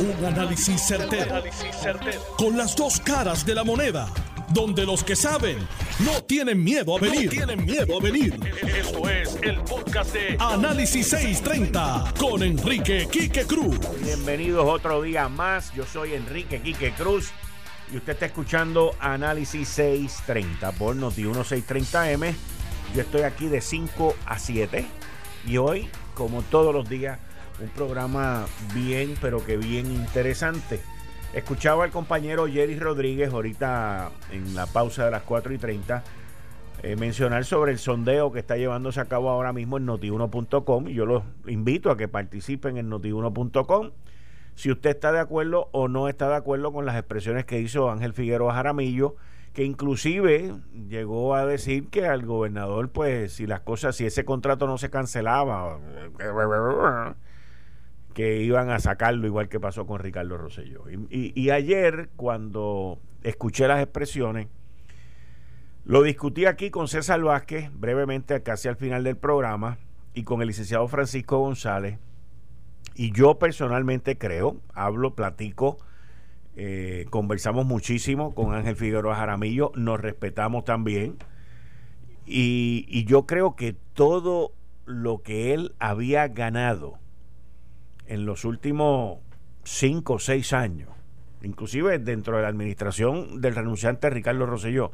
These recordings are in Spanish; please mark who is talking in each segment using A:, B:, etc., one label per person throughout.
A: Un análisis certero, Con las dos caras de la moneda. Donde los que saben no tienen miedo a venir. tienen miedo a venir. Esto es el podcast de Análisis 630 con Enrique Quique Cruz.
B: Bienvenidos otro día más. Yo soy Enrique Quique Cruz. Y usted está escuchando Análisis 630 por Noti 1630M. Yo estoy aquí de 5 a 7. Y hoy, como todos los días, un programa bien, pero que bien interesante. Escuchaba al compañero Jerry Rodríguez ahorita en la pausa de las 4 y 30 eh, mencionar sobre el sondeo que está llevándose a cabo ahora mismo en notiuno.com. Yo los invito a que participen en notiuno.com. Si usted está de acuerdo o no está de acuerdo con las expresiones que hizo Ángel Figueroa Jaramillo, que inclusive llegó a decir que al gobernador, pues, si las cosas, si ese contrato no se cancelaba, que iban a sacarlo igual que pasó con Ricardo Rosselló. Y, ayer, cuando escuché las expresiones, lo discutí aquí con César Vázquez, brevemente, casi al final del programa, y con el licenciado Francisco González. Y yo personalmente creo, hablo, platico, eh, conversamos muchísimo con Ángel Figueroa Jaramillo, nos respetamos también. Y, y yo creo que todo lo que él había ganado, en los últimos cinco o seis años, inclusive dentro de la administración del renunciante Ricardo Rosselló,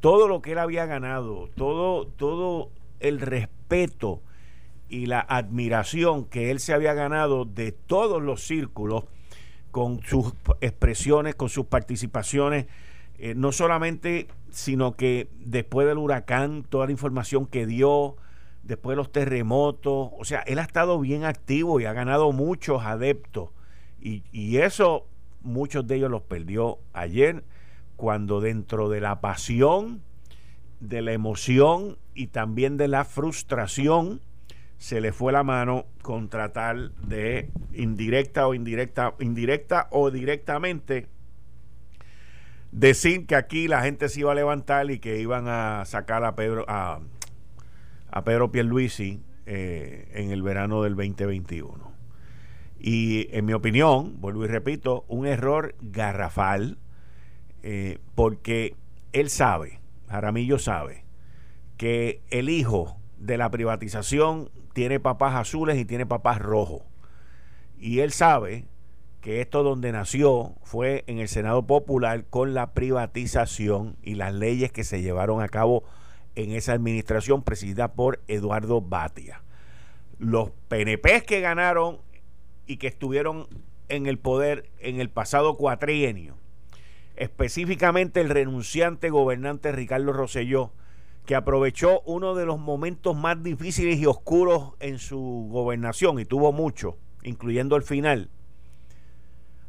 B: todo lo que él había ganado, todo, todo el respeto y la admiración que él se había ganado de todos los círculos con sus expresiones, con sus participaciones, eh, no solamente, sino que después del huracán, toda la información que dio, después de los terremotos. O sea, él ha estado bien activo y ha ganado muchos adeptos. Y, eso muchos de ellos los perdió ayer cuando dentro de la pasión, de la emoción y también de la frustración se le fue la mano con tratar de indirecta o indirecta, indirecta o directamente decir que aquí la gente se iba a levantar y que iban a sacar a Pedro a a Pedro Pierluisi eh, en el verano del 2021. Y en mi opinión, vuelvo y repito, un error garrafal, eh, porque él sabe, Jaramillo sabe, que el hijo de la privatización tiene papás azules y tiene papás rojos. Y él sabe que esto donde nació fue en el Senado Popular con la privatización y las leyes que se llevaron a cabo en esa administración presidida por Eduardo Batia. Los PNP que ganaron y que estuvieron en el poder en el pasado cuatrienio, específicamente el renunciante gobernante Ricardo Rosselló, que aprovechó uno de los momentos más difíciles y oscuros en su gobernación, y tuvo mucho, incluyendo el final,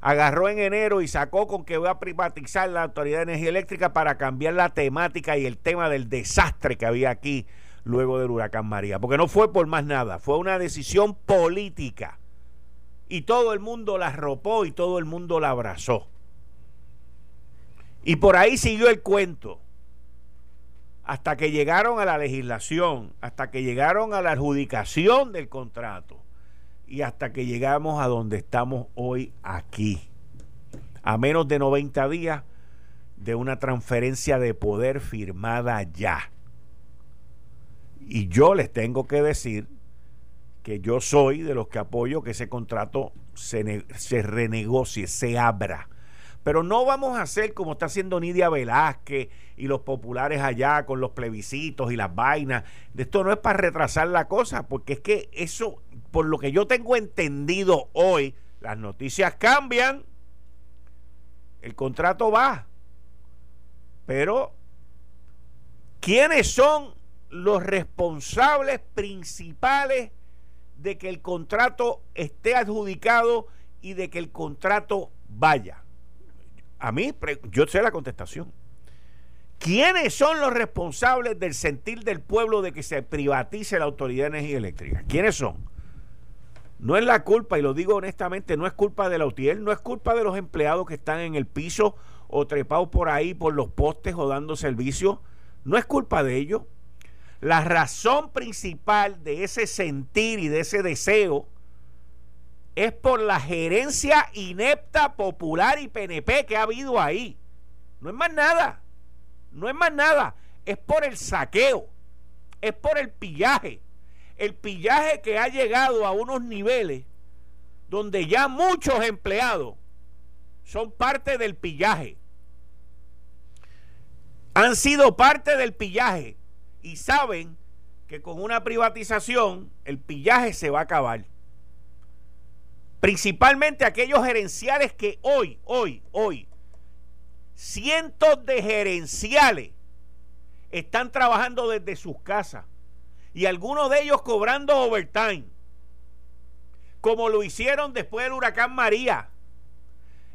B: agarró en enero y sacó con que voy a privatizar la Autoridad de Energía Eléctrica para cambiar la temática y el tema del desastre que había aquí luego del huracán María. Porque no fue por más nada, fue una decisión política. Y todo el mundo la arropó y todo el mundo la abrazó. Y por ahí siguió el cuento. Hasta que llegaron a la legislación, hasta que llegaron a la adjudicación del contrato y hasta que llegamos a donde estamos hoy aquí. A menos de 90 días de una transferencia de poder firmada ya. Y yo les tengo que decir que yo soy de los que apoyo que ese contrato se, se renegocie, se abra. Pero no vamos a hacer como está haciendo Nidia Velázquez y los populares allá con los plebiscitos y las vainas. Esto no es para retrasar la cosa, porque es que eso por lo que yo tengo entendido hoy, las noticias cambian, el contrato va. Pero, ¿quiénes son los responsables principales de que el contrato esté adjudicado y de que el contrato vaya? A mí, yo sé la contestación. ¿Quiénes son los responsables del sentir del pueblo de que se privatice la Autoridad de Energía Eléctrica? ¿Quiénes son? No es la culpa, y lo digo honestamente, no es culpa de la UTIEL, no es culpa de los empleados que están en el piso o trepados por ahí por los postes o dando servicio. No es culpa de ellos. La razón principal de ese sentir y de ese deseo es por la gerencia inepta, popular y PNP que ha habido ahí. No es más nada. No es más nada. Es por el saqueo. Es por el pillaje. El pillaje que ha llegado a unos niveles donde ya muchos empleados son parte del pillaje. Han sido parte del pillaje y saben que con una privatización el pillaje se va a acabar. Principalmente aquellos gerenciales que hoy, hoy, hoy, cientos de gerenciales están trabajando desde sus casas y algunos de ellos cobrando overtime, como lo hicieron después del huracán María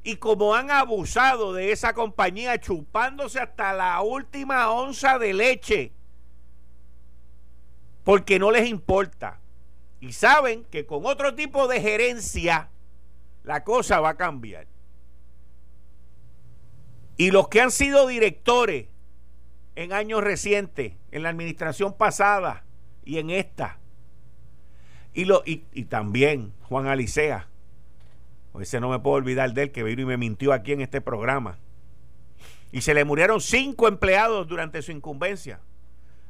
B: y como han abusado de esa compañía chupándose hasta la última onza de leche porque no les importa y saben que con otro tipo de gerencia la cosa va a cambiar. Y los que han sido directores en años recientes, en la administración pasada y en esta, y, lo, también Juan Alicea, ese no me puedo olvidar de él que vino y me mintió aquí en este programa. Y se le murieron cinco empleados durante su incumbencia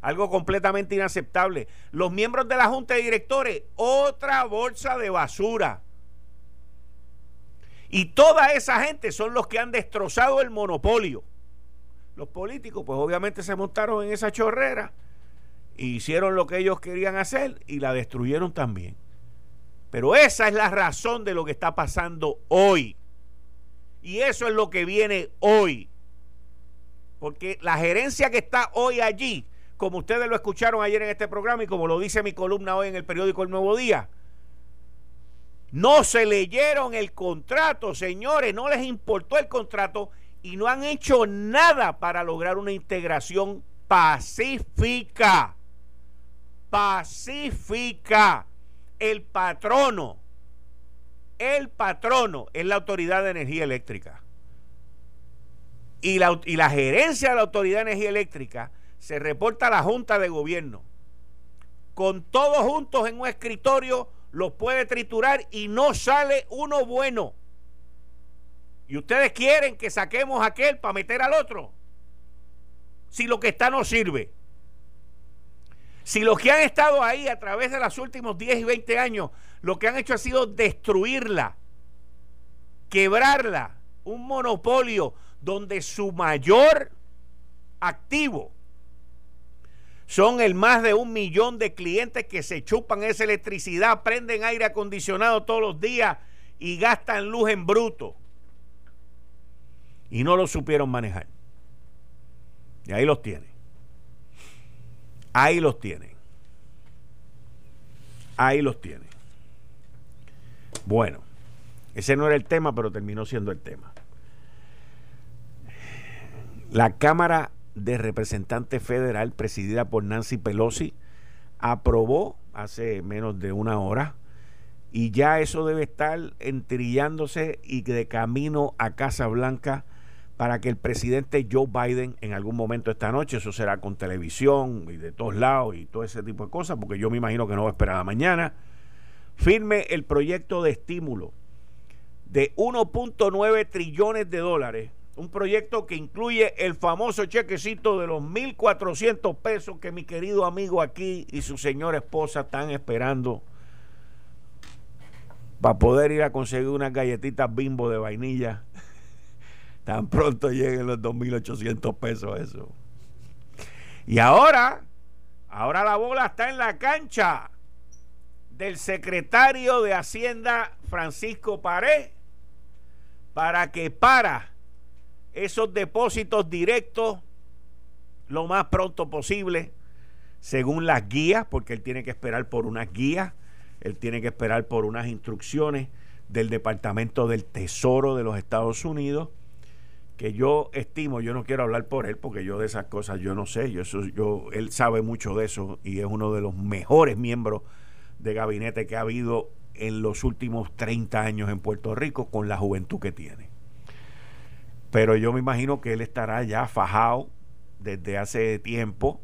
B: algo completamente inaceptable. Los miembros de la Junta de Directores, otra bolsa de basura. Y toda esa gente son los que han destrozado el monopolio. Los políticos, pues obviamente se montaron en esa chorrera, hicieron lo que ellos querían hacer y la destruyeron también. Pero esa es la razón de lo que está pasando hoy. Y eso es lo que viene hoy. Porque la gerencia que está hoy allí como ustedes lo escucharon ayer en este programa y como lo dice mi columna hoy en el periódico El Nuevo Día. No se leyeron el contrato, señores, no les importó el contrato y no han hecho nada para lograr una integración pacífica. Pacífica. El patrono, el patrono es la Autoridad de Energía Eléctrica. Y la, y la gerencia de la Autoridad de Energía Eléctrica se reporta a la Junta de Gobierno. Con todos juntos en un escritorio los puede triturar y no sale uno bueno. Y ustedes quieren que saquemos aquel para meter al otro. Si lo que está no sirve. Si los que han estado ahí a través de los últimos 10 y 20 años, lo que han hecho ha sido destruirla, quebrarla, un monopolio donde su mayor activo son el más de un millón de clientes que se chupan esa electricidad, prenden aire acondicionado todos los días y gastan luz en bruto. Y no lo supieron manejar. Y ahí los tienen. Ahí los tienen. Ahí los tienen. Bueno, ese no era el tema, pero terminó siendo el tema. La Cámara de Representante Federal, presidida por Nancy Pelosi, aprobó hace menos de una hora y ya eso debe estar entrillándose y de camino a Casa Blanca para que el presidente Joe Biden en algún momento esta noche, eso será con televisión y de todos lados y todo ese tipo de cosas, porque yo me imagino que no va a esperar a mañana, firme el proyecto de estímulo de 1.9 trillones de dólares un proyecto que incluye el famoso chequecito de los 1.400 pesos que mi querido amigo aquí y su señora esposa están esperando para poder ir a conseguir unas galletitas bimbo de vainilla. Tan pronto lleguen los 2.800 pesos eso. Y ahora, ahora la bola está en la cancha del secretario de Hacienda Francisco Paré para que para esos depósitos directos lo más pronto posible, según las guías, porque él tiene que esperar por unas guías, él tiene que esperar por unas instrucciones del Departamento del Tesoro de los Estados Unidos, que yo estimo, yo no quiero hablar por él, porque yo de esas cosas yo no sé, yo, yo, él sabe mucho de eso y es uno de los mejores miembros de gabinete que ha habido en los últimos 30 años en Puerto Rico con la juventud que tiene. Pero yo me imagino que él estará ya fajado desde hace tiempo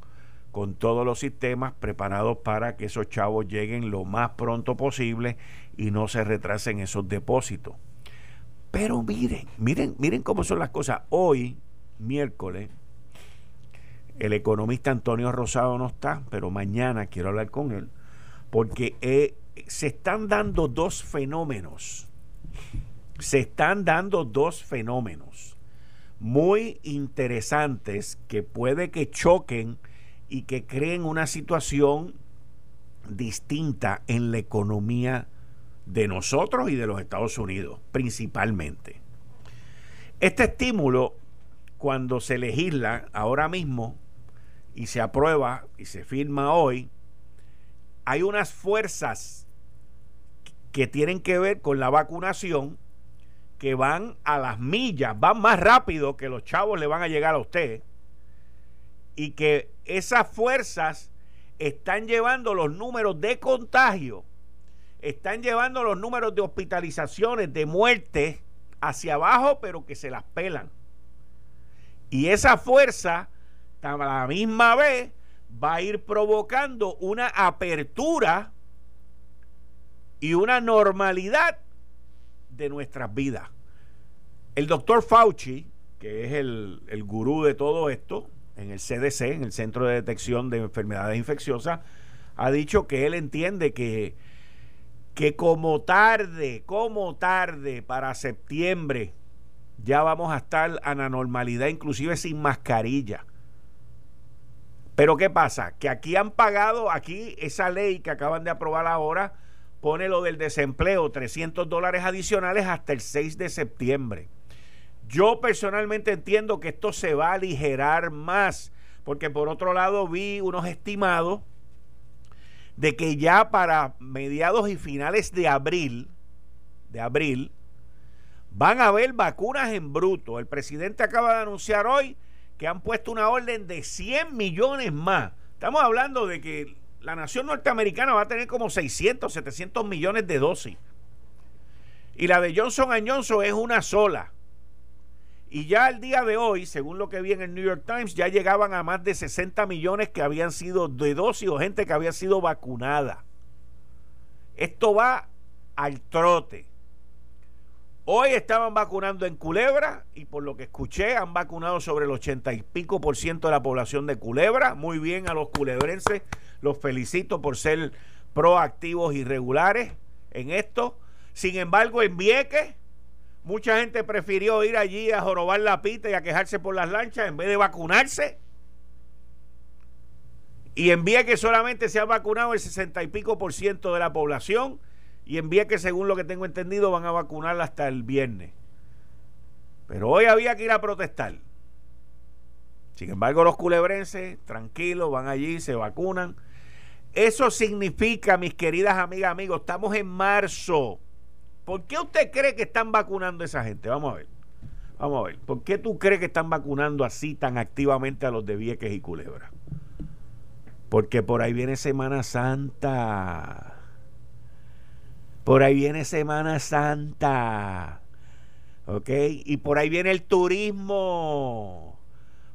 B: con todos los sistemas preparados para que esos chavos lleguen lo más pronto posible y no se retrasen esos depósitos. Pero miren, miren, miren cómo son las cosas. Hoy, miércoles, el economista Antonio Rosado no está, pero mañana quiero hablar con él, porque eh, se están dando dos fenómenos. Se están dando dos fenómenos muy interesantes que puede que choquen y que creen una situación distinta en la economía de nosotros y de los Estados Unidos, principalmente. Este estímulo, cuando se legisla ahora mismo y se aprueba y se firma hoy, hay unas fuerzas que tienen que ver con la vacunación que van a las millas, van más rápido que los chavos le van a llegar a usted y que esas fuerzas están llevando los números de contagio están llevando los números de hospitalizaciones, de muertes, hacia abajo, pero que se las pelan. Y esa fuerza, a la misma vez, va a ir provocando una apertura y una normalidad de nuestras vidas. El doctor Fauci, que es el, el gurú de todo esto, en el CDC, en el Centro de Detección de Enfermedades Infecciosas, ha dicho que él entiende que que como tarde, como tarde para septiembre, ya vamos a estar a la normalidad, inclusive sin mascarilla. Pero ¿qué pasa? Que aquí han pagado, aquí esa ley que acaban de aprobar ahora, pone lo del desempleo, 300 dólares adicionales hasta el 6 de septiembre. Yo personalmente entiendo que esto se va a aligerar más, porque por otro lado vi unos estimados de que ya para mediados y finales de abril, de abril, van a haber vacunas en bruto. El presidente acaba de anunciar hoy que han puesto una orden de 100 millones más. Estamos hablando de que la nación norteamericana va a tener como 600, 700 millones de dosis. Y la de Johnson Johnson es una sola. Y ya al día de hoy, según lo que vi en el New York Times, ya llegaban a más de 60 millones que habían sido de dosis o gente que había sido vacunada. Esto va al trote. Hoy estaban vacunando en Culebra y por lo que escuché han vacunado sobre el 80 y pico por ciento de la población de Culebra. Muy bien a los culebrenses, los felicito por ser proactivos y regulares en esto. Sin embargo, en Vieques Mucha gente prefirió ir allí a jorobar la pita y a quejarse por las lanchas en vez de vacunarse. Y envía que solamente se ha vacunado el 60 y pico por ciento de la población. Y envía que según lo que tengo entendido van a vacunar hasta el viernes. Pero hoy había que ir a protestar. Sin embargo, los culebrenses, tranquilos, van allí, se vacunan. Eso significa, mis queridas amigas, amigos, estamos en marzo. ¿Por qué usted cree que están vacunando a esa gente? Vamos a ver. Vamos a ver. ¿Por qué tú crees que están vacunando así tan activamente a los de Vieques y Culebra? Porque por ahí viene Semana Santa. Por ahí viene Semana Santa. ¿Ok? Y por ahí viene el turismo.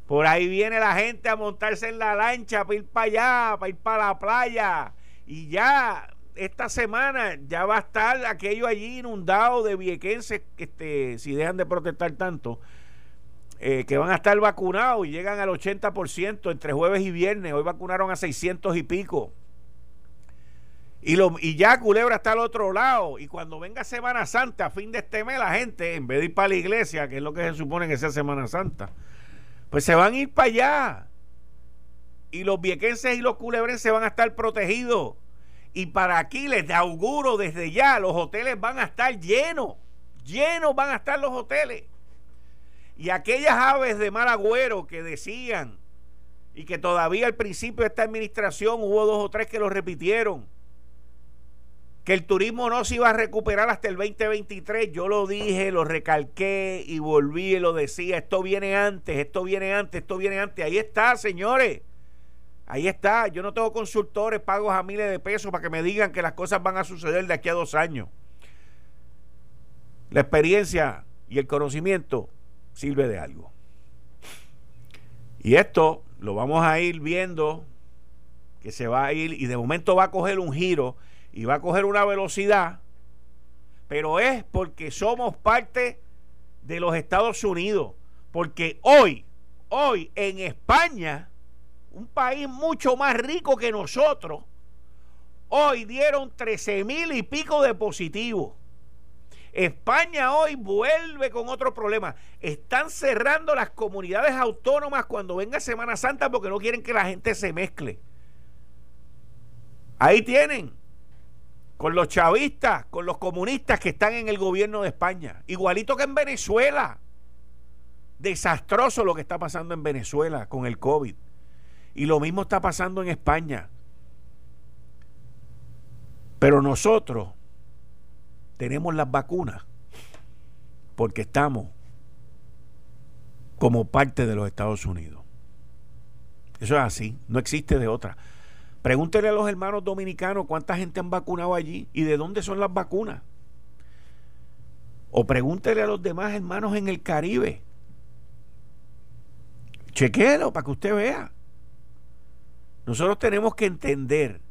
B: Por ahí viene la gente a montarse en la lancha para ir para allá, para ir para la playa. Y ya esta semana ya va a estar aquello allí inundado de viequenses, este, si dejan de protestar tanto, eh, que van a estar vacunados y llegan al 80% entre jueves y viernes. Hoy vacunaron a 600 y pico. Y, lo, y ya Culebra está al otro lado. Y cuando venga Semana Santa, a fin de este mes, la gente, en vez de ir para la iglesia, que es lo que se supone que sea Semana Santa, pues se van a ir para allá. Y los viequenses y los culebrenses van a estar protegidos y para aquí les auguro desde ya, los hoteles van a estar llenos, llenos van a estar los hoteles. Y aquellas aves de mal agüero que decían, y que todavía al principio de esta administración hubo dos o tres que lo repitieron, que el turismo no se iba a recuperar hasta el 2023. Yo lo dije, lo recalqué y volví y lo decía. Esto viene antes, esto viene antes, esto viene antes. Ahí está, señores. Ahí está, yo no tengo consultores pagos a miles de pesos para que me digan que las cosas van a suceder de aquí a dos años. La experiencia y el conocimiento sirve de algo. Y esto lo vamos a ir viendo que se va a ir y de momento va a coger un giro y va a coger una velocidad, pero es porque somos parte de los Estados Unidos, porque hoy, hoy en España, un país mucho más rico que nosotros, hoy dieron 13 mil y pico de positivos. España hoy vuelve con otro problema. Están cerrando las comunidades autónomas cuando venga Semana Santa porque no quieren que la gente se mezcle. Ahí tienen, con los chavistas, con los comunistas que están en el gobierno de España. Igualito que en Venezuela. Desastroso lo que está pasando en Venezuela con el COVID. Y lo mismo está pasando en España. Pero nosotros tenemos las vacunas porque estamos como parte de los Estados Unidos. Eso es así, no existe de otra. Pregúntele a los hermanos dominicanos cuánta gente han vacunado allí y de dónde son las vacunas. O pregúntele a los demás hermanos en el Caribe. Chequéelo para que usted vea. Nosotros tenemos que entender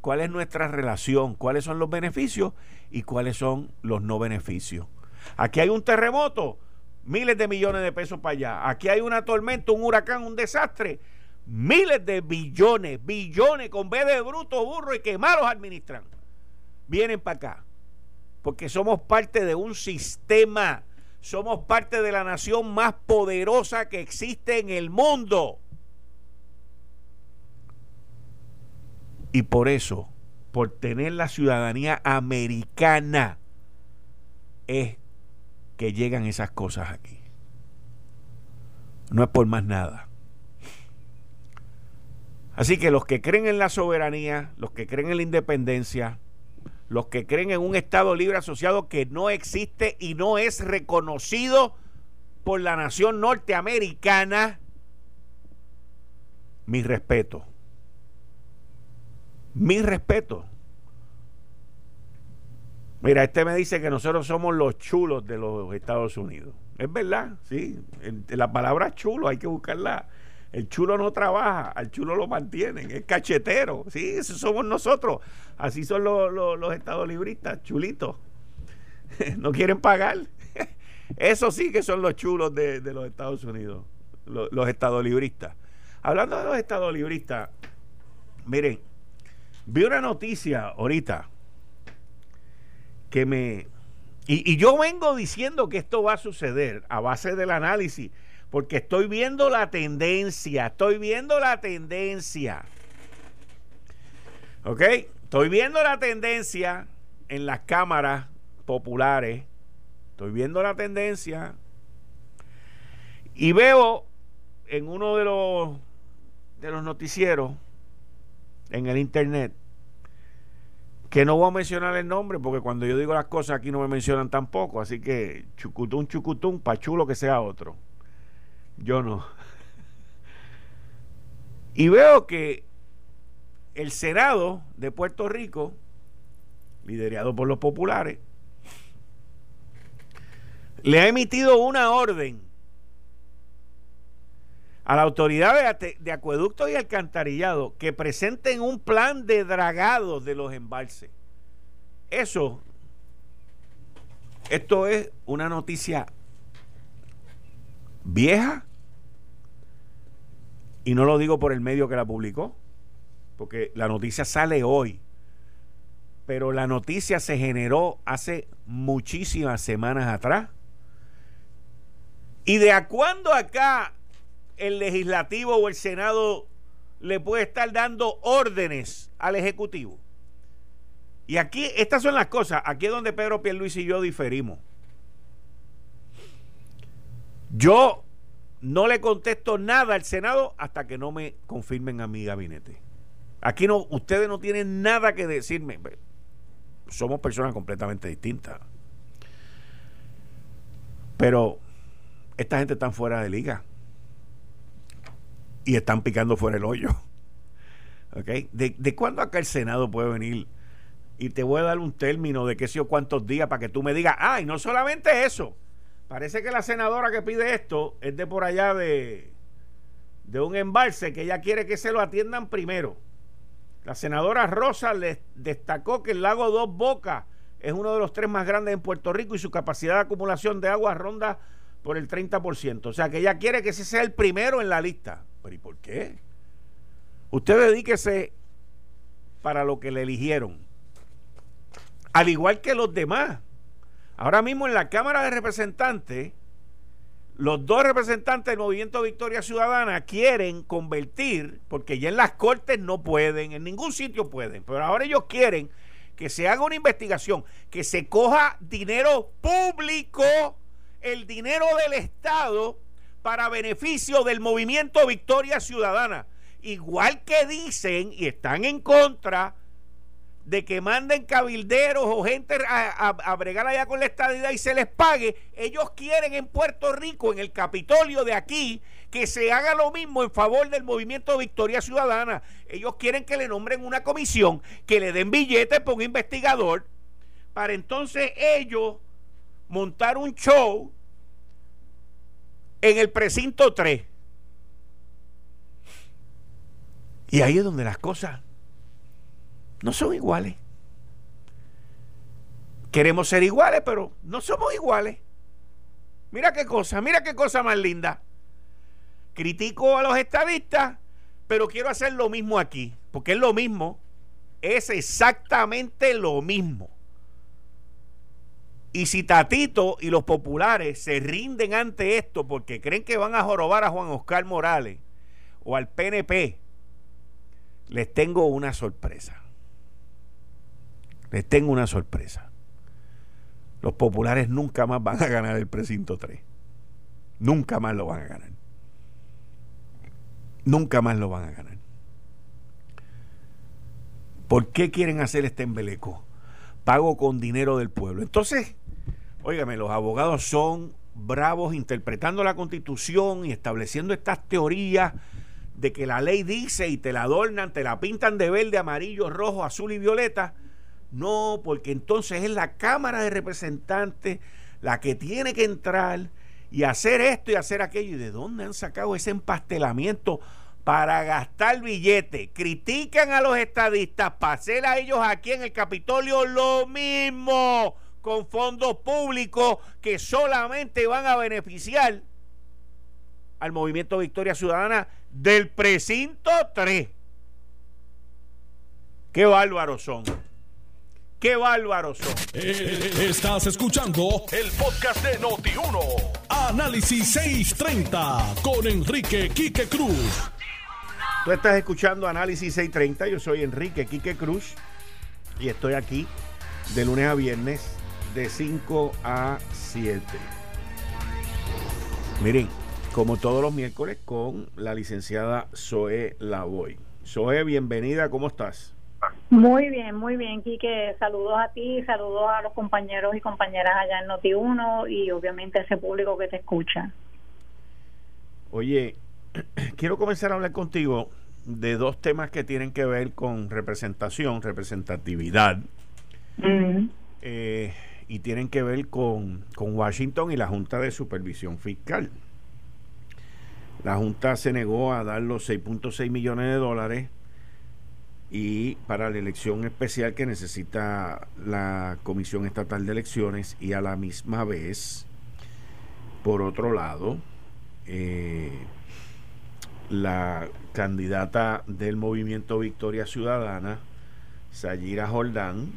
B: cuál es nuestra relación, cuáles son los beneficios y cuáles son los no beneficios. Aquí hay un terremoto, miles de millones de pesos para allá. Aquí hay una tormenta, un huracán, un desastre, miles de billones, billones con B de bruto, burro y que malos administran. Vienen para acá. Porque somos parte de un sistema. Somos parte de la nación más poderosa que existe en el mundo. Y por eso, por tener la ciudadanía americana, es que llegan esas cosas aquí. No es por más nada. Así que los que creen en la soberanía, los que creen en la independencia, los que creen en un Estado libre asociado que no existe y no es reconocido por la nación norteamericana, mi respeto mi respeto. Mira, este me dice que nosotros somos los chulos de los Estados Unidos. Es verdad, sí. la palabra chulo hay que buscarla. El chulo no trabaja, al chulo lo mantienen, es cachetero. Sí, eso somos nosotros. Así son los, los, estados libristas, chulitos. no quieren pagar. Eso sí que son los chulos de, los Estados Unidos, los, los estados libristas. Hablando de los estados libristas, miren, Vi una noticia ahorita que me... Y, yo vengo diciendo que esto va a suceder a base del análisis, porque estoy viendo la tendencia, estoy viendo la tendencia. ¿Ok? Estoy viendo la tendencia en las cámaras populares, estoy viendo la tendencia y veo en uno de los de los noticieros en el internet que no voy a mencionar el nombre porque cuando yo digo las cosas aquí no me mencionan tampoco, así que chucutún, chucutún, pachulo que sea otro. Yo no. Y veo que el Senado de Puerto Rico, liderado por los populares, le ha emitido una orden a la autoridad de, acueducto y alcantarillado que presenten un plan de dragado de los embalses. Eso, esto es una noticia vieja y no lo digo por el medio que la publicó, porque la noticia sale hoy, pero la noticia se generó hace muchísimas semanas atrás. Y de a cuándo acá el legislativo o el Senado le puede estar dando órdenes al Ejecutivo. Y aquí, estas son las cosas, aquí es donde Pedro Pierluis y yo diferimos. Yo no le contesto nada al Senado hasta que no me confirmen a mi gabinete. Aquí no, ustedes no tienen nada que decirme. Somos personas completamente distintas. Pero esta gente está fuera de liga y están picando fuera el hoyo. ¿Okay? ¿De, ¿De cuándo acá el Senado puede venir? Y te voy a dar un término de qué sé yo cuántos días para que tú me digas, ah, y no solamente eso. Parece que la senadora que pide esto es de por allá de, de un embalse que ella quiere que se lo atiendan primero. La senadora Rosa les destacó que el lago Dos Bocas es uno de los tres más grandes en Puerto Rico y su capacidad de acumulación de agua ronda por el 30%. O sea que ella quiere que ese sea el primero en la lista. ¿Pero y por qué? Usted dedíquese para lo que le eligieron. Al igual que los demás. Ahora mismo en la Cámara de Representantes, los dos representantes del Movimiento Victoria Ciudadana quieren convertir, porque ya en las Cortes no pueden, en ningún sitio pueden, pero ahora ellos quieren que se haga una investigación, que se coja dinero público, el dinero del Estado, para beneficio del Movimiento Victoria Ciudadana. Igual que dicen y están en contra de que manden cabilderos o gente a, bregar allá con la estadidad y se les pague, ellos quieren en Puerto Rico, en el Capitolio de aquí, que se haga lo mismo en favor del movimiento Victoria Ciudadana. Ellos quieren que le nombren una comisión, que le den billetes por un investigador, para entonces ellos montar un show en el precinto 3. Y ahí es donde las cosas no son iguales. Queremos ser iguales, pero no somos iguales. Mira qué cosa, mira qué cosa más linda. Critico a los estadistas, pero quiero hacer lo mismo aquí, porque es lo mismo, es exactamente lo mismo. Y si Tatito y los populares se rinden ante esto porque creen que van a jorobar a Juan Oscar Morales o al PNP, les tengo una sorpresa. Les tengo una sorpresa. Los populares nunca más van a ganar el precinto 3. Nunca más lo van a ganar. Nunca más lo van a ganar. ¿Por qué quieren hacer este embeleco? Pago con dinero del pueblo. Entonces, óigame, los abogados son bravos interpretando la constitución y estableciendo estas teorías de que la ley dice y te la adornan, te la pintan de verde, amarillo, rojo, azul y violeta no, porque entonces es la Cámara de Representantes la que tiene que entrar y hacer esto y hacer aquello. ¿Y de dónde han sacado ese empastelamiento para gastar billetes? Critican a los estadistas hacer a ellos aquí en el Capitolio lo mismo con fondos públicos que solamente van a beneficiar al movimiento Victoria Ciudadana del precinto 3. Qué bárbaros son. Qué bárbaros son.
A: Eh, estás escuchando el podcast de Noti1. Análisis 630 con Enrique Quique Cruz.
B: Tú estás escuchando Análisis 630. Yo soy Enrique Quique Cruz y estoy aquí de lunes a viernes de 5 a 7. Miren, como todos los miércoles, con la licenciada Zoe Lavoy. Zoe, bienvenida, ¿cómo estás?
C: Muy bien, muy bien, Quique. Saludos a ti, saludos a los compañeros y compañeras allá en Noti1 y obviamente a ese público que te escucha.
B: Oye, quiero comenzar a hablar contigo de dos temas que tienen que ver con representación, representatividad, eh, y tienen que ver con, con Washington y la Junta de Supervisión Fiscal. La Junta se negó a dar los 6.6 millones de dólares y para la elección especial que necesita la Comisión Estatal de Elecciones y a la misma vez, por otro lado, eh, la candidata del movimiento Victoria Ciudadana, Sayira Jordán,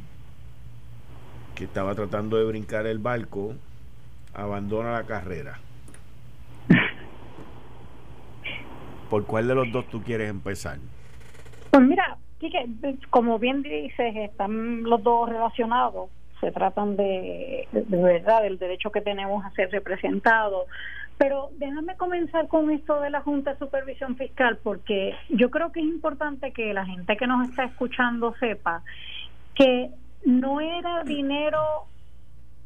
B: que estaba tratando de brincar el barco, abandona la carrera. ¿Por cuál de los dos tú quieres empezar?
C: Pues mira, que, como bien dices, están los dos relacionados. Se tratan de, de verdad del derecho que tenemos a ser representados. Pero déjame comenzar con esto de la Junta de Supervisión Fiscal, porque yo creo que es importante que la gente que nos está escuchando sepa que no era dinero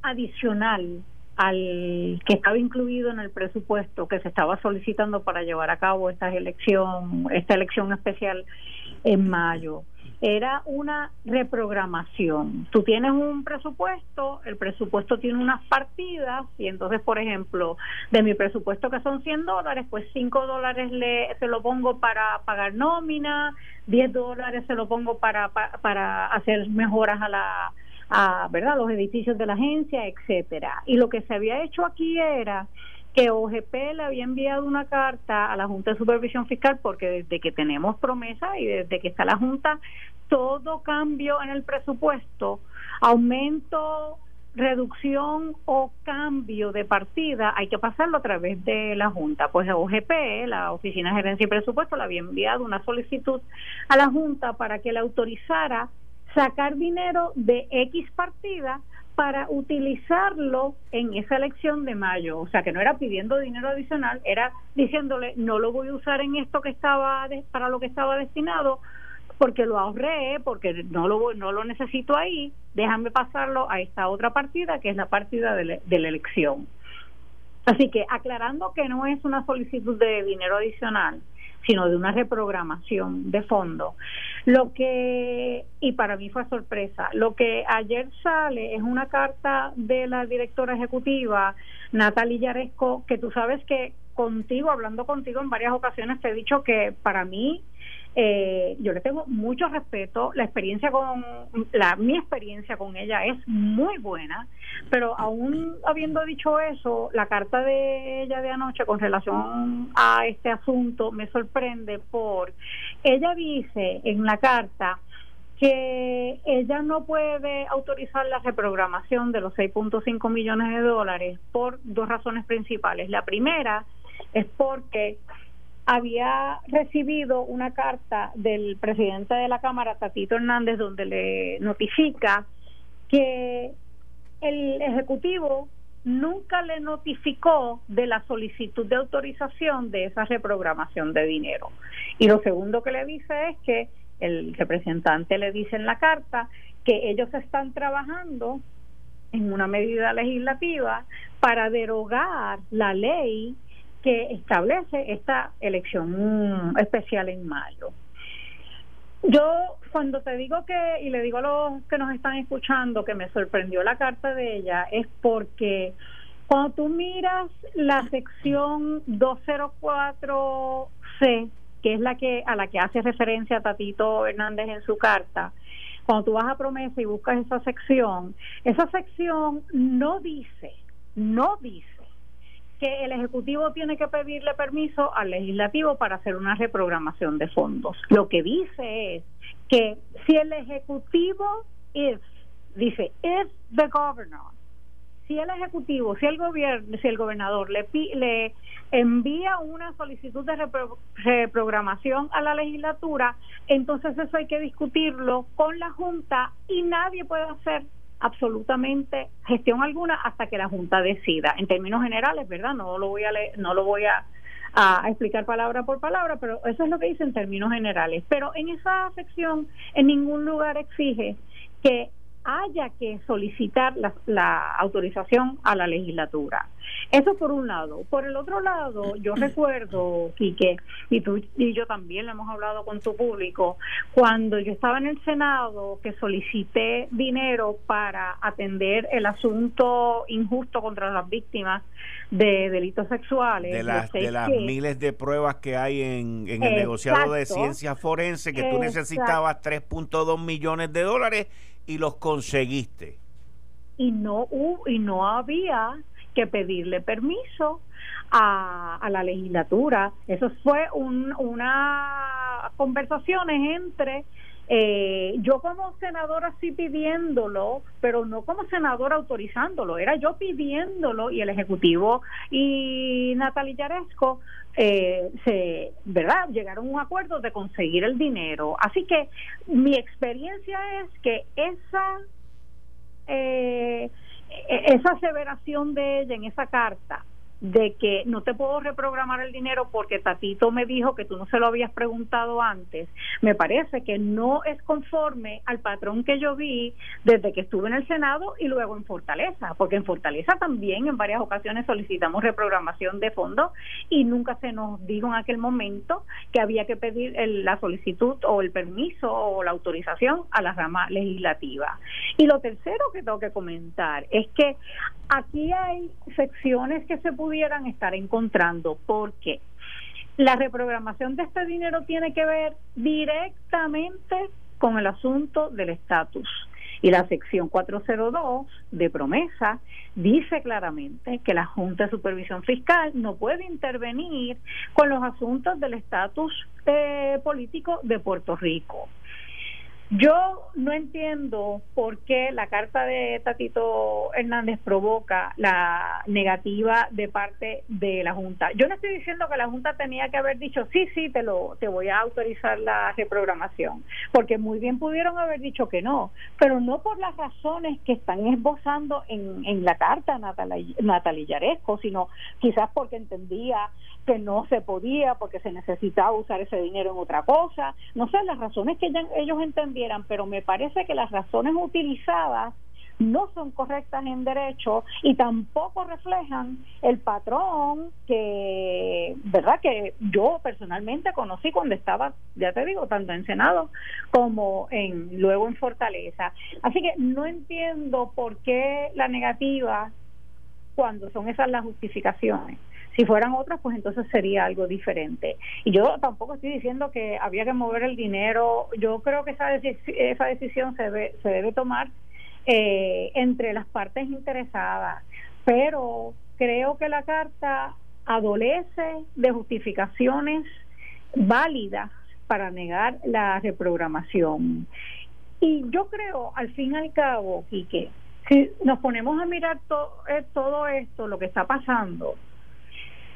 C: adicional al que estaba incluido en el presupuesto que se estaba solicitando para llevar a cabo esta elección, esta elección especial en mayo. Era una reprogramación. Tú tienes un presupuesto, el presupuesto tiene unas partidas y entonces, por ejemplo, de mi presupuesto que son 100 dólares, pues 5 dólares le, se lo pongo para pagar nómina, 10 dólares se lo pongo para, para, hacer mejoras a la a, ¿verdad? los edificios de la agencia, etcétera. Y lo que se había hecho aquí era que OGP le había enviado una carta a la Junta de Supervisión Fiscal porque desde que tenemos promesa y desde que está la Junta, todo cambio en el presupuesto, aumento reducción o cambio de partida hay que pasarlo a través de la Junta. Pues OGP, la Oficina de Gerencia y Presupuesto, le había enviado una solicitud a la Junta para que le autorizara sacar dinero de X partida para utilizarlo en esa elección de mayo. O sea, que no era pidiendo dinero adicional, era diciéndole, no lo voy a usar en esto que estaba para lo que estaba destinado, porque lo ahorré, porque no lo, no lo necesito ahí, déjame pasarlo a esta otra partida, que es la partida de, la elección. Así que aclarando que no es una solicitud de dinero adicional, sino de una reprogramación de fondo. Lo que, y para mí fue sorpresa, lo que ayer sale es una carta de la directora ejecutiva, Natalia Yaresco, que tú sabes que contigo, hablando contigo en varias ocasiones, te he dicho que para mí eh, yo le tengo mucho respeto, la experiencia con, la, mi experiencia con ella es muy buena, pero aún habiendo dicho eso, la carta de ella de anoche con relación a este asunto me sorprende por, ella dice en la carta, que ella no puede autorizar la reprogramación de los 6.5 millones de dólares por dos razones principales. La primera es porque había recibido una carta del presidente de la Cámara, Tatito Hernández, donde le notifica que el Ejecutivo nunca le notificó de la solicitud de autorización de esa reprogramación de dinero. Y lo segundo que le dice es que el representante le dice en la carta que ellos están trabajando en una medida legislativa para derogar la ley que establece esta elección especial en mayo. Yo cuando te digo que, y le digo a los que nos están escuchando, que me sorprendió la carta de ella, es porque cuando tú miras la sección 204C, que es la que a la que hace referencia Tatito Hernández en su carta, cuando tú vas a promesa y buscas esa sección, esa sección no dice, no dice que el Ejecutivo tiene que pedirle permiso al Legislativo para hacer una reprogramación de fondos. Lo que dice es que si el Ejecutivo es, dice, es the governor, si el Ejecutivo, si el gobierno, si el gobernador le, le envía una solicitud de reprogramación a la legislatura, entonces eso hay que discutirlo con la Junta y nadie puede hacer absolutamente gestión alguna hasta que la Junta decida. En términos generales, ¿verdad? No lo voy a leer, no lo voy a, explicar palabra por palabra, pero eso es lo que dice en términos generales. Pero en esa sección en ningún lugar exige que haya que solicitar la, autorización a la legislatura. Eso por un lado. Por el otro lado, yo recuerdo, Quique, y tú y yo también lo hemos hablado con tu público, cuando yo estaba en el Senado que solicité dinero para atender el asunto injusto contra las víctimas de delitos sexuales.
B: De las, de las miles de pruebas que hay en, en el negociado de ciencia forense, que tú necesitabas 3.2 millones de dólares y los conseguiste.
C: Y no, y no había que pedirle permiso a, a la legislatura. Eso fue un, una conversaciones entre eh, yo como senadora sí pidiéndolo, pero no como senadora autorizándolo, era yo pidiéndolo y el Ejecutivo y Natalia Yaresco eh, se, ¿verdad? Llegaron a un acuerdo de conseguir el dinero. Así que mi experiencia es que esa, eh, e-, esa aseveración de ella en esa carta de que no te puedo reprogramar el dinero porque Tatito me dijo que tú no se lo habías preguntado antes, me parece que no es conforme al patrón que yo vi desde que estuve en el Senado y luego en Fortaleza, porque en Fortaleza también en varias ocasiones solicitamos reprogramación de fondos y nunca se nos dijo en aquel momento que había que pedir la solicitud o el permiso o la autorización a la rama legislativa. Y lo tercero que tengo que comentar es que aquí hay secciones que se pudieran estar encontrando porque La reprogramación de este dinero tiene que ver directamente con el asunto del estatus. Y la sección 402 de promesa dice claramente que la Junta de Supervisión Fiscal no puede intervenir con los asuntos del estatus eh, político de Puerto Rico. Yo no entiendo por qué la carta de Tatito Hernández provoca la negativa de parte de la Junta. Yo no estoy diciendo que la Junta tenía que haber dicho sí, sí, te lo te voy a autorizar la reprogramación, porque muy bien pudieron haber dicho que no, pero no por las razones que están esbozando en, en la carta Natalia, Yaresco, sino quizás porque entendía que no se podía, porque se necesitaba usar ese dinero en otra cosa, no sé, las razones que ellos entendían pero me parece que las razones utilizadas no son correctas en derecho y tampoco reflejan el patrón que, ¿verdad? Que yo personalmente conocí cuando estaba, ya te digo, tanto en Senado como en luego en Fortaleza. Así que no entiendo por qué la negativa cuando son esas las justificaciones. Si fueran otras, pues entonces sería algo diferente. Y yo tampoco estoy diciendo que había que mover el dinero. Yo creo que esa, esa decisión se debe, se debe tomar eh, entre las partes interesadas. Pero creo que la carta adolece de justificaciones válidas para negar la reprogramación. Y yo creo, al fin y al cabo, Quique, si nos ponemos a mirar eh, todo esto, lo que está pasando,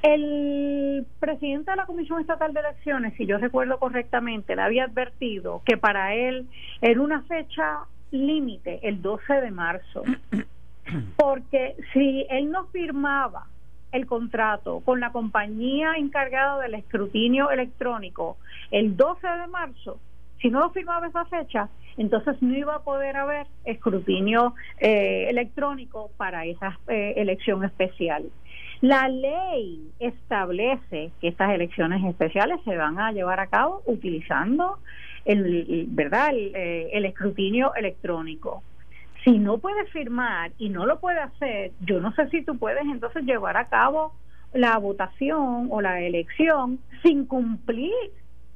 C: el presidente de la Comisión Estatal de Elecciones, si yo recuerdo correctamente, le había advertido que para él era una fecha límite, el 12 de marzo, porque si él no firmaba el contrato con la compañía encargada del escrutinio electrónico el 12 de marzo, si no lo firmaba esa fecha, entonces no iba a poder haber escrutinio eh, electrónico para esa eh, elección especial. La ley establece que estas elecciones especiales se van a llevar a cabo utilizando el, verdad eh, el, escrutinio electrónico. Si no puedes firmar y no lo puede hacer, yo no sé si tú puedes entonces llevar a cabo la votación o la elección sin cumplir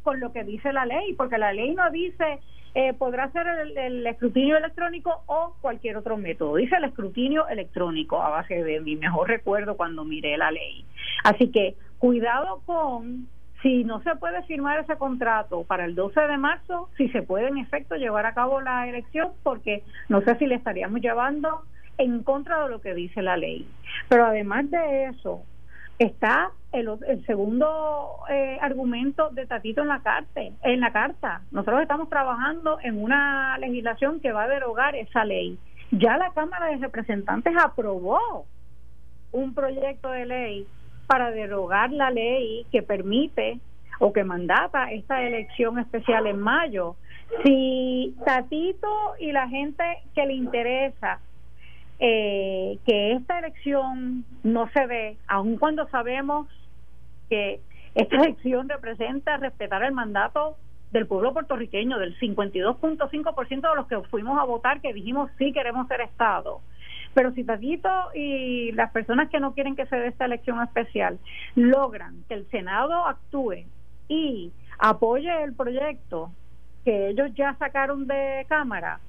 C: con lo que dice la ley, porque la ley no dice eh, podrá ser el, escrutinio electrónico o cualquier otro método. Dice el escrutinio electrónico a base de mi mejor recuerdo cuando miré la ley. Así que cuidado con si no se puede firmar ese contrato para el 12 de marzo, si se puede en efecto llevar a cabo la elección, porque no sé si le estaríamos llevando en contra de lo que dice la ley. Pero además de eso, está el, el segundo eh, argumento de Tatito en la carta en la carta. Nosotros estamos trabajando en una legislación que va a derogar esa ley. Ya la Cámara de Representantes aprobó un proyecto de ley para derogar la ley que permite o que mandata esta elección especial en mayo. Si Tatito y la gente que le interesa eh, que esta elección no se ve, aun cuando sabemos que esta elección representa respetar el mandato del pueblo puertorriqueño, del 52.5% de los que fuimos a votar, que dijimos sí queremos ser Estado. Pero si Tatito y las personas que no quieren que se dé esta elección especial logran que el Senado actúe y apoye el proyecto que ellos ya sacaron de Cámara,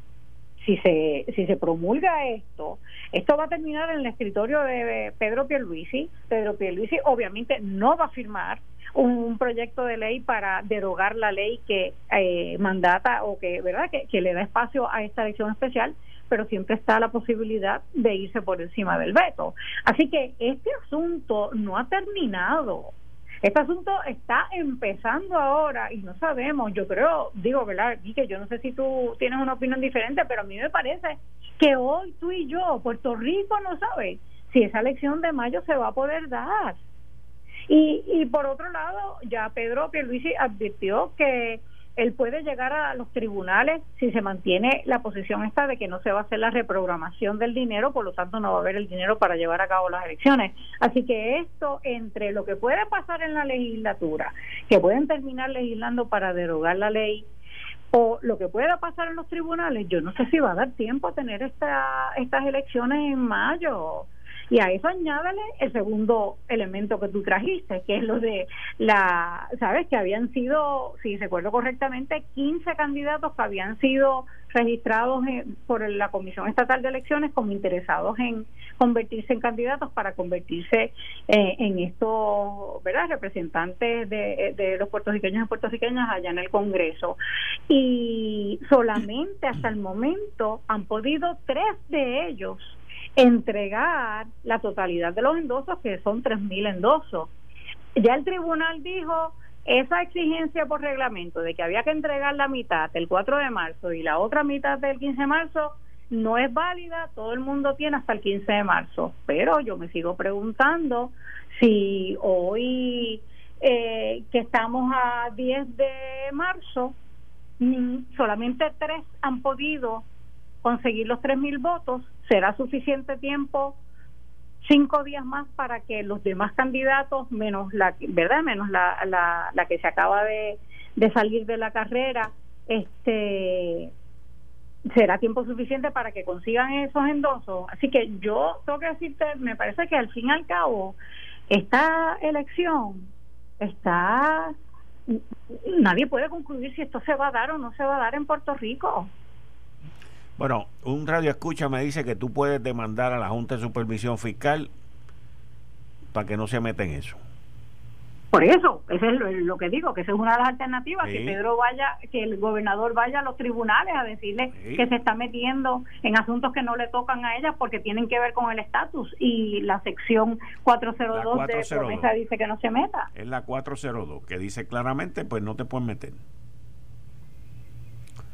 C: si se, si se promulga esto, esto va a terminar en el escritorio de Pedro Pierluisi. Pedro Pierluisi obviamente no va a firmar un, proyecto de ley para derogar la ley que eh, mandata o que, ¿verdad? Que, que le da espacio a esta elección especial, pero siempre está la posibilidad de irse por encima del veto. Así que este asunto no ha terminado. Este asunto está empezando ahora y no sabemos, yo creo, digo, ¿verdad? que yo no sé si tú tienes una opinión diferente, pero a mí me parece que hoy tú y yo, Puerto Rico no sabe si esa elección de mayo se va a poder dar. Y, y por otro lado, ya Pedro Pierluisi advirtió que él puede llegar a los tribunales si se mantiene la posición esta de que no se va a hacer la reprogramación del dinero, por lo tanto no va a haber el dinero para llevar a cabo las elecciones. Así que esto entre lo que puede pasar en la legislatura, que pueden terminar legislando para derogar la ley, o lo que pueda pasar en los tribunales, yo no sé si va a dar tiempo a tener esta, estas elecciones en mayo. Y a eso añádale el segundo elemento que tú trajiste, que es lo de la, sabes, que habían sido, si recuerdo correctamente, 15 candidatos que habían sido registrados por la Comisión Estatal de Elecciones como interesados en convertirse en candidatos para convertirse eh, en estos, ¿verdad?, representantes de, de los puertorriqueños y puertorriqueñas allá en el Congreso. Y solamente hasta el momento han podido tres de ellos entregar la totalidad de los endosos, que son 3.000 endosos. Ya el tribunal dijo, esa exigencia por reglamento de que había que entregar la mitad el 4 de marzo y la otra mitad del 15 de marzo no es válida, todo el mundo tiene hasta el 15 de marzo, pero yo me sigo preguntando si hoy eh, que estamos a 10 de marzo, solamente tres han podido conseguir los 3.000 votos, será suficiente tiempo cinco días más para que los demás candidatos menos la verdad menos la, la, la que se acaba de, de salir de la carrera este será tiempo suficiente para que consigan esos endosos. Así que yo tengo que decirte me parece que al fin y al cabo esta elección está nadie puede concluir si esto se va a dar o no se va a dar en Puerto Rico
B: bueno, un radio escucha me dice que tú puedes demandar a la Junta de Supervisión Fiscal para que no se meta en eso.
C: Por eso, eso es lo, que digo, que esa es una de las alternativas, que Pedro vaya, que el gobernador vaya a los tribunales a decirle que se está metiendo en asuntos que no le tocan a ella porque tienen que ver con el estatus y la sección 402, de promesa dice que no se meta.
B: Es la 402, que dice claramente, pues no te puedes meter.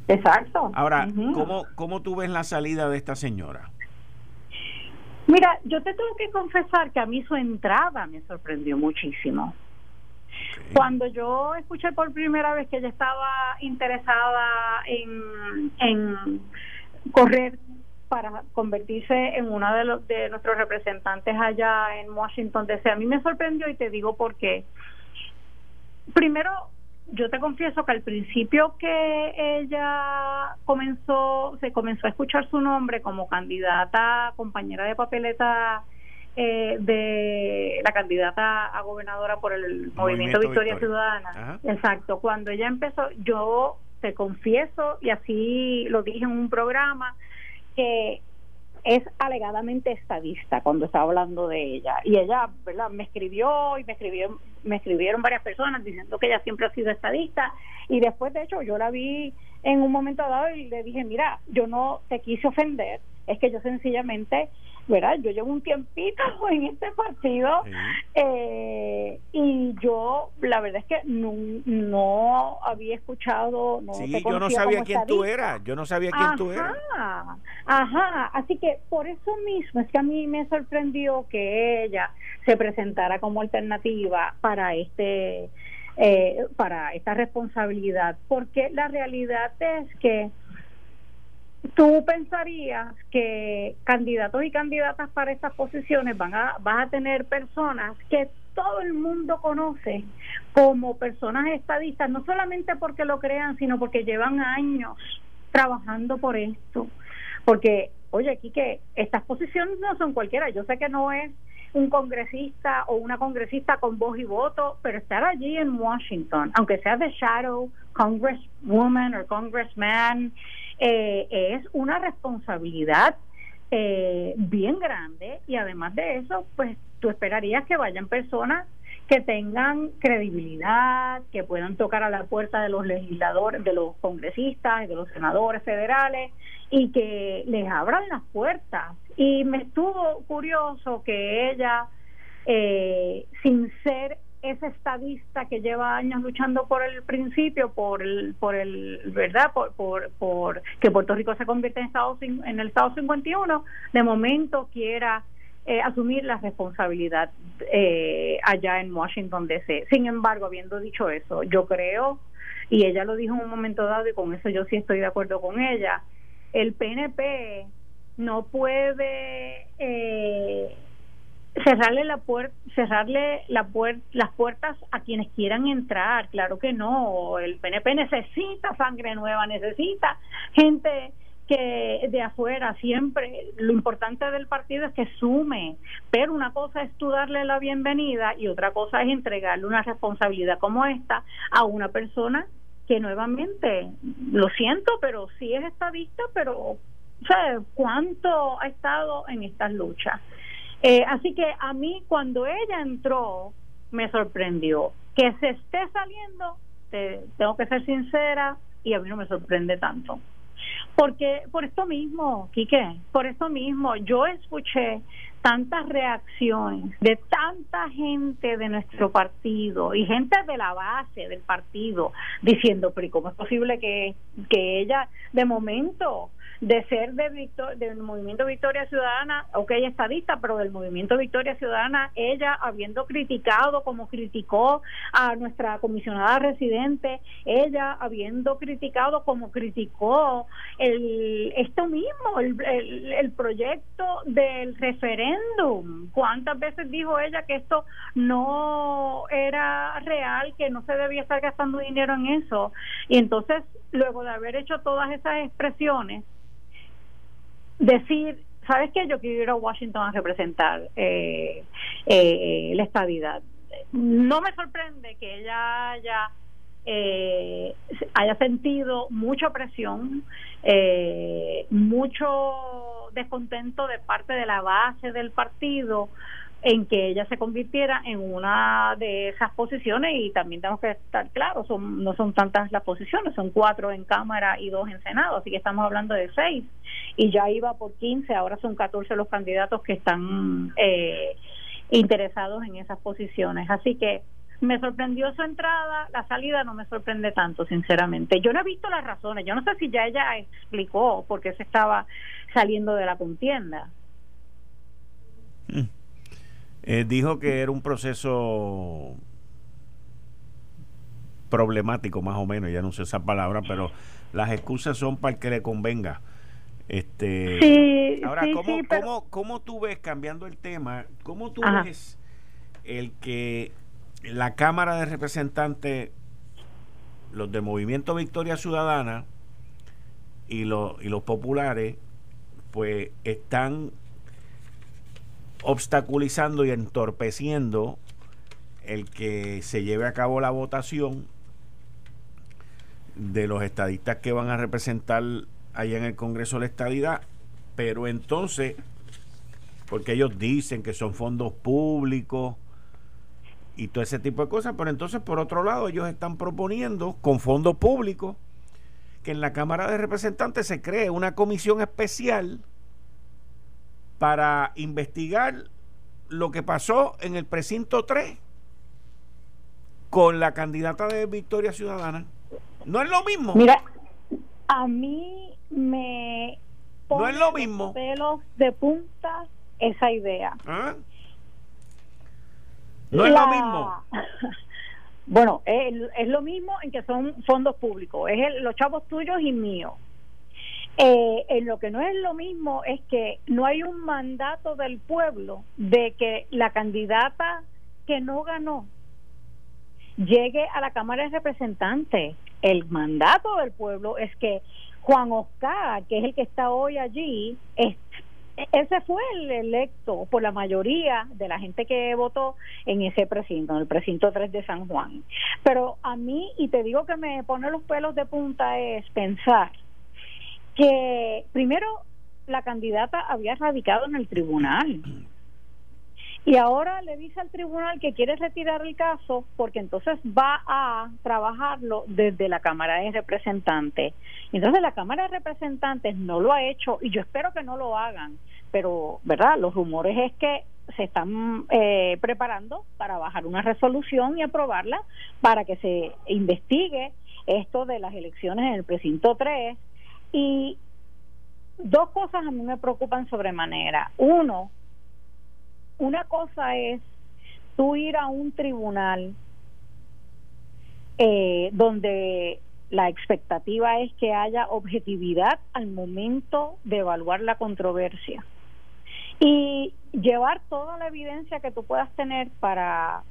C: Exacto.
B: Ahora, ¿cómo, ¿cómo tú ves la salida de esta señora?
C: Mira, yo te tengo que confesar que a mí su entrada me sorprendió muchísimo. Cuando yo escuché por primera vez que ella estaba interesada en, en correr para convertirse en una de, los, de nuestros representantes allá en Washington DC, a mí me sorprendió y te digo por qué. Primero, yo te confieso que al principio que ella comenzó, se comenzó a escuchar su nombre como candidata, compañera de papeleta eh, de la candidata a gobernadora por el Movimiento, Victoria, Ciudadana. Exacto, cuando ella empezó, yo te confieso, y así lo dije en un programa, que es alegadamente estadista cuando estaba hablando de ella. Y ella verdad me escribió y me escribieron me escribieron varias personas diciendo que ella siempre ha sido estadista. Y después de hecho yo la vi en un momento dado y le dije mira yo no te quise ofender es que yo sencillamente ¿verdad? Yo llevo un tiempito en este partido eh, y yo, la verdad es que no, había escuchado. No
B: sí, yo no sabía quién tú eras, yo no sabía quién tú eras.
C: Ajá, así que por eso mismo es que a mí me sorprendió que ella se presentara como alternativa para este. Eh, para esta responsabilidad, porque la realidad es que tú pensarías que candidatos y candidatas para estas posiciones van a, vas a tener personas que todo el mundo conoce como personas estadistas, no solamente porque lo crean, sino porque llevan años trabajando por esto. Porque, oye, que estas posiciones no son cualquiera. Yo sé que no es un congresista o una congresista con voz y voto, pero estar allí en Washington, aunque sea de shadow congresswoman o congressman, eh, es una responsabilidad eh, bien grande y además de eso, pues tú esperarías que vayan personas que tengan credibilidad, que puedan tocar a la puerta de los legisladores, de los congresistas de los senadores federales y que les abran las puertas. Y me estuvo curioso que ella, eh, sin ser ese estadista que lleva años luchando por el principio, por el, por el verdad, por, por, que Puerto Rico se convierta en, estado, en el Estado 51, de momento quiera eh, asumir la responsabilidad eh, allá en Washington DC. Sin embargo, habiendo dicho eso, yo creo, y ella lo dijo en un momento dado, y con eso yo sí estoy de acuerdo con ella, el PNP no puede eh, cerrarle la puerta cerrarle la las puertas a quienes quieran entrar claro que no el PNP necesita sangre nueva necesita gente que de afuera siempre lo importante del partido es que sume, pero una cosa es tú darle la bienvenida y otra cosa es entregarle una responsabilidad como esta a una persona que nuevamente, lo siento, pero sí es estadista, pero ¿sabes cuánto ha estado en estas luchas? Eh, así que a mí cuando ella entró me sorprendió. Que se esté saliendo, tengo que ser sincera, y a mí no me sorprende tanto. Porque por esto mismo, Quique, por esto mismo, yo escuché tantas reacciones de tanta gente de nuestro partido y gente de la base del partido diciendo, pero ¿cómo es posible que, que ella de momento de ser de Victor, del movimiento Victoria Ciudadana, ok, estadista, pero del movimiento Victoria Ciudadana, ella habiendo criticado como criticó a nuestra comisionada residente, ella habiendo criticado como criticó el esto mismo, el, el, proyecto del referéndum. ¿Cuántas veces dijo ella que esto no era real, que no se debía estar gastando dinero en eso? Y entonces, luego de haber hecho todas esas expresiones, decir, ¿sabes qué? Yo quiero ir a Washington a representar eh, eh, la estabilidad. No me sorprende que ella haya, eh, haya sentido mucha presión, mucho descontento de parte de la base del partido en que ella se convirtiera en una de esas posiciones y también tenemos que estar claros, son, no son tantas las posiciones, son cuatro en Cámara y dos en Senado, así que estamos hablando de seis y ya iba por 15, ahora son 14 los candidatos que están eh, interesados en esas posiciones, así que me sorprendió su entrada, la salida no me sorprende tanto, sinceramente. Yo no he visto las razones, yo no sé si ya ella explicó por qué se estaba saliendo de la contienda.
B: Mm. Eh, dijo que era un proceso problemático más o menos, ya no sé esa palabra, pero las excusas son para el que le convenga. Este, ahora, ¿cómo, ¿cómo, tú ves, cambiando el tema, cómo tú ves el que la Cámara de Representantes, los de Movimiento Victoria Ciudadana y los, y los populares, pues están obstaculizando y entorpeciendo el que se lleve a cabo la votación de los estadistas que van a representar allá en el Congreso la estadidad, pero entonces, porque ellos dicen que son fondos públicos y todo ese tipo de cosas, pero entonces por otro lado ellos están proponiendo con fondos públicos que en la Cámara de Representantes se cree una comisión especial para investigar lo que pasó en el precinto 3 con la candidata de Victoria Ciudadana. No es lo mismo.
C: Mira, a mí me
B: no es lo mismo.
C: pelos de punta esa idea. ¿Ah?
B: No es lo mismo.
C: bueno, es, es, lo mismo en que son fondos públicos, es los chavos tuyos y míos. Eh, en lo que no es lo mismo es que no hay un mandato del pueblo de que la candidata que no ganó llegue a la Cámara de Representantes. El mandato del pueblo es que Juan Oscar, que es el que está hoy allí, ese fue el electo por la mayoría de la gente que votó en ese precinto, en el precinto 3 de San Juan. Pero a mí, y te digo que me pone los pelos de punta, es pensar que primero la candidata había radicado en el tribunal. Y ahora le dice al tribunal que quiere retirar el caso porque entonces va a trabajarlo desde la Cámara de Representantes. Entonces la Cámara de Representantes no lo ha hecho y yo espero que no lo hagan, pero verdad, los rumores es que se están eh, preparando para bajar una resolución y aprobarla para que se investigue esto de las elecciones en el precinto 3 y dos cosas a mí me preocupan sobremanera. Uno, una cosa es tú ir a un tribunal eh, donde la expectativa es que haya objetividad al momento de evaluar la controversia y llevar toda la evidencia que tú puedas tener para,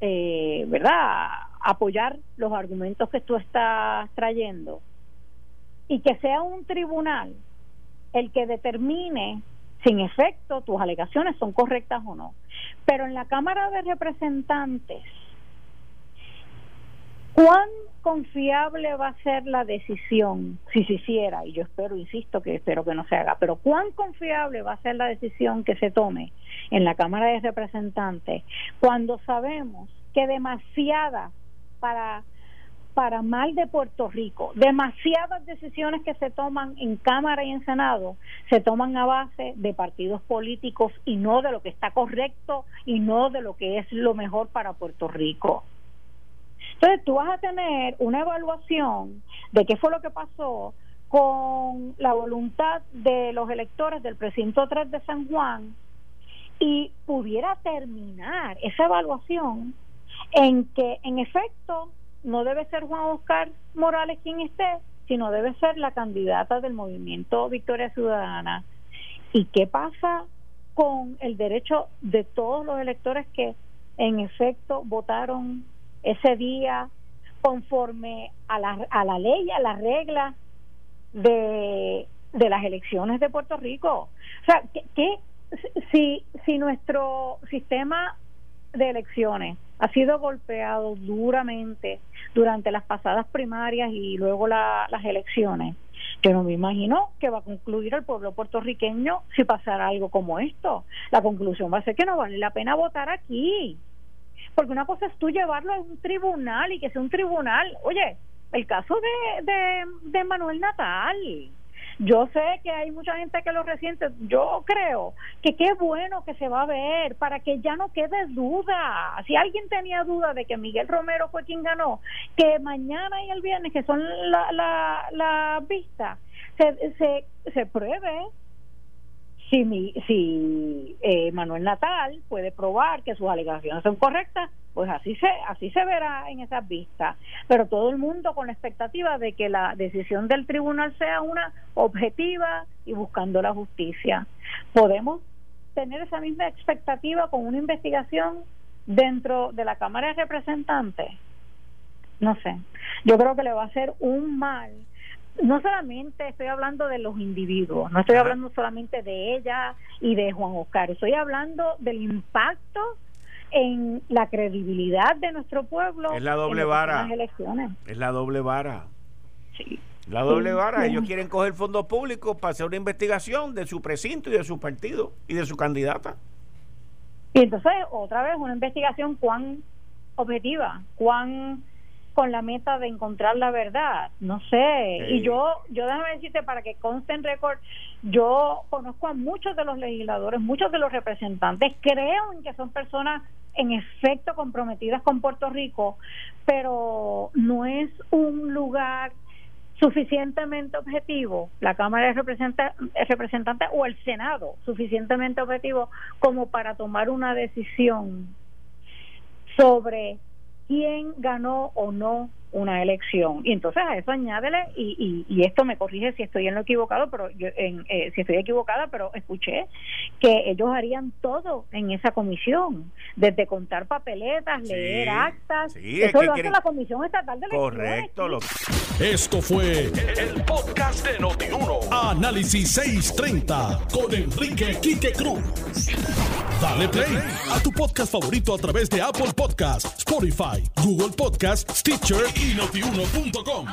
C: eh, ¿verdad?, apoyar los argumentos que tú estás trayendo y que sea un tribunal el que determine sin efecto tus alegaciones son correctas o no. Pero en la Cámara de Representantes, ¿cuán confiable va a ser la decisión si se hiciera? Y yo espero, insisto, que espero que no se haga, pero ¿cuán confiable va a ser la decisión que se tome en la Cámara de Representantes cuando sabemos que demasiada para para mal de Puerto Rico. Demasiadas decisiones que se toman en Cámara y en Senado se toman a base de partidos políticos y no de lo que está correcto y no de lo que es lo mejor para Puerto Rico. Entonces tú vas a tener una evaluación de qué fue lo que pasó con la voluntad de los electores del precinto 3 de San Juan y pudiera terminar esa evaluación en que en efecto no debe ser Juan Oscar Morales quien esté, sino debe ser la candidata del movimiento Victoria Ciudadana. ¿Y qué pasa con el derecho de todos los electores que en efecto votaron ese día conforme a la, a la ley, a las reglas de, de las elecciones de Puerto Rico? O sea, que, si, si nuestro sistema de elecciones ha sido golpeado duramente durante las pasadas primarias y luego las elecciones. Yo no me imagino que va a concluir el pueblo puertorriqueño si pasara algo como esto. La conclusión va a ser que no vale la pena votar aquí. Porque una cosa es tú llevarlo a un tribunal y que sea un tribunal. Oye, el caso de, de, de Manuel Natal yo sé que hay mucha gente que lo resiente. Yo creo que qué bueno que se va a ver para que ya no quede duda. Si alguien tenía duda de que Miguel Romero fue quien ganó, que mañana y el viernes, que son la, la, la vista, se, se, se pruebe si, mi, si eh, Manuel Natal puede probar que sus alegaciones son correctas, pues así se así se verá en esas vistas. Pero todo el mundo con la expectativa de que la decisión del tribunal sea una objetiva y buscando la justicia. Podemos tener esa misma expectativa con una investigación dentro de la Cámara de Representantes. No sé. Yo creo que le va a hacer un mal no solamente estoy hablando de los individuos, no estoy hablando solamente de ella y de Juan Oscar, estoy hablando del impacto en la credibilidad de nuestro pueblo.
B: Es la doble vara.
C: Elecciones.
B: Es la doble vara.
C: Sí.
B: La doble vara. Ellos quieren coger fondos públicos para hacer una investigación de su precinto y de su partido y de su candidata.
C: Y entonces, otra vez, una investigación cuán objetiva, cuán con la meta de encontrar la verdad, no sé. Y yo, yo déjame decirte para que conste en récord, yo conozco a muchos de los legisladores, muchos de los representantes, creo en que son personas en efecto comprometidas con Puerto Rico, pero no es un lugar suficientemente objetivo, la Cámara de Representantes o el Senado suficientemente objetivo como para tomar una decisión sobre quién ganó o no una elección. Y entonces a eso añádele, y, y, esto me corrige si estoy en lo equivocado, pero yo, en, eh, si estoy equivocada, pero escuché que ellos harían todo en esa comisión, desde contar papeletas, leer actas, eso lo hace la Comisión Estatal de.
B: Correcto.
A: Esto fue el, podcast de Notiuno. Análisis 630 con Enrique Quique Cruz. Dale play a tu podcast favorito a través de Apple Podcasts, Spotify, Google Podcasts, Stitcher y notiuno.com.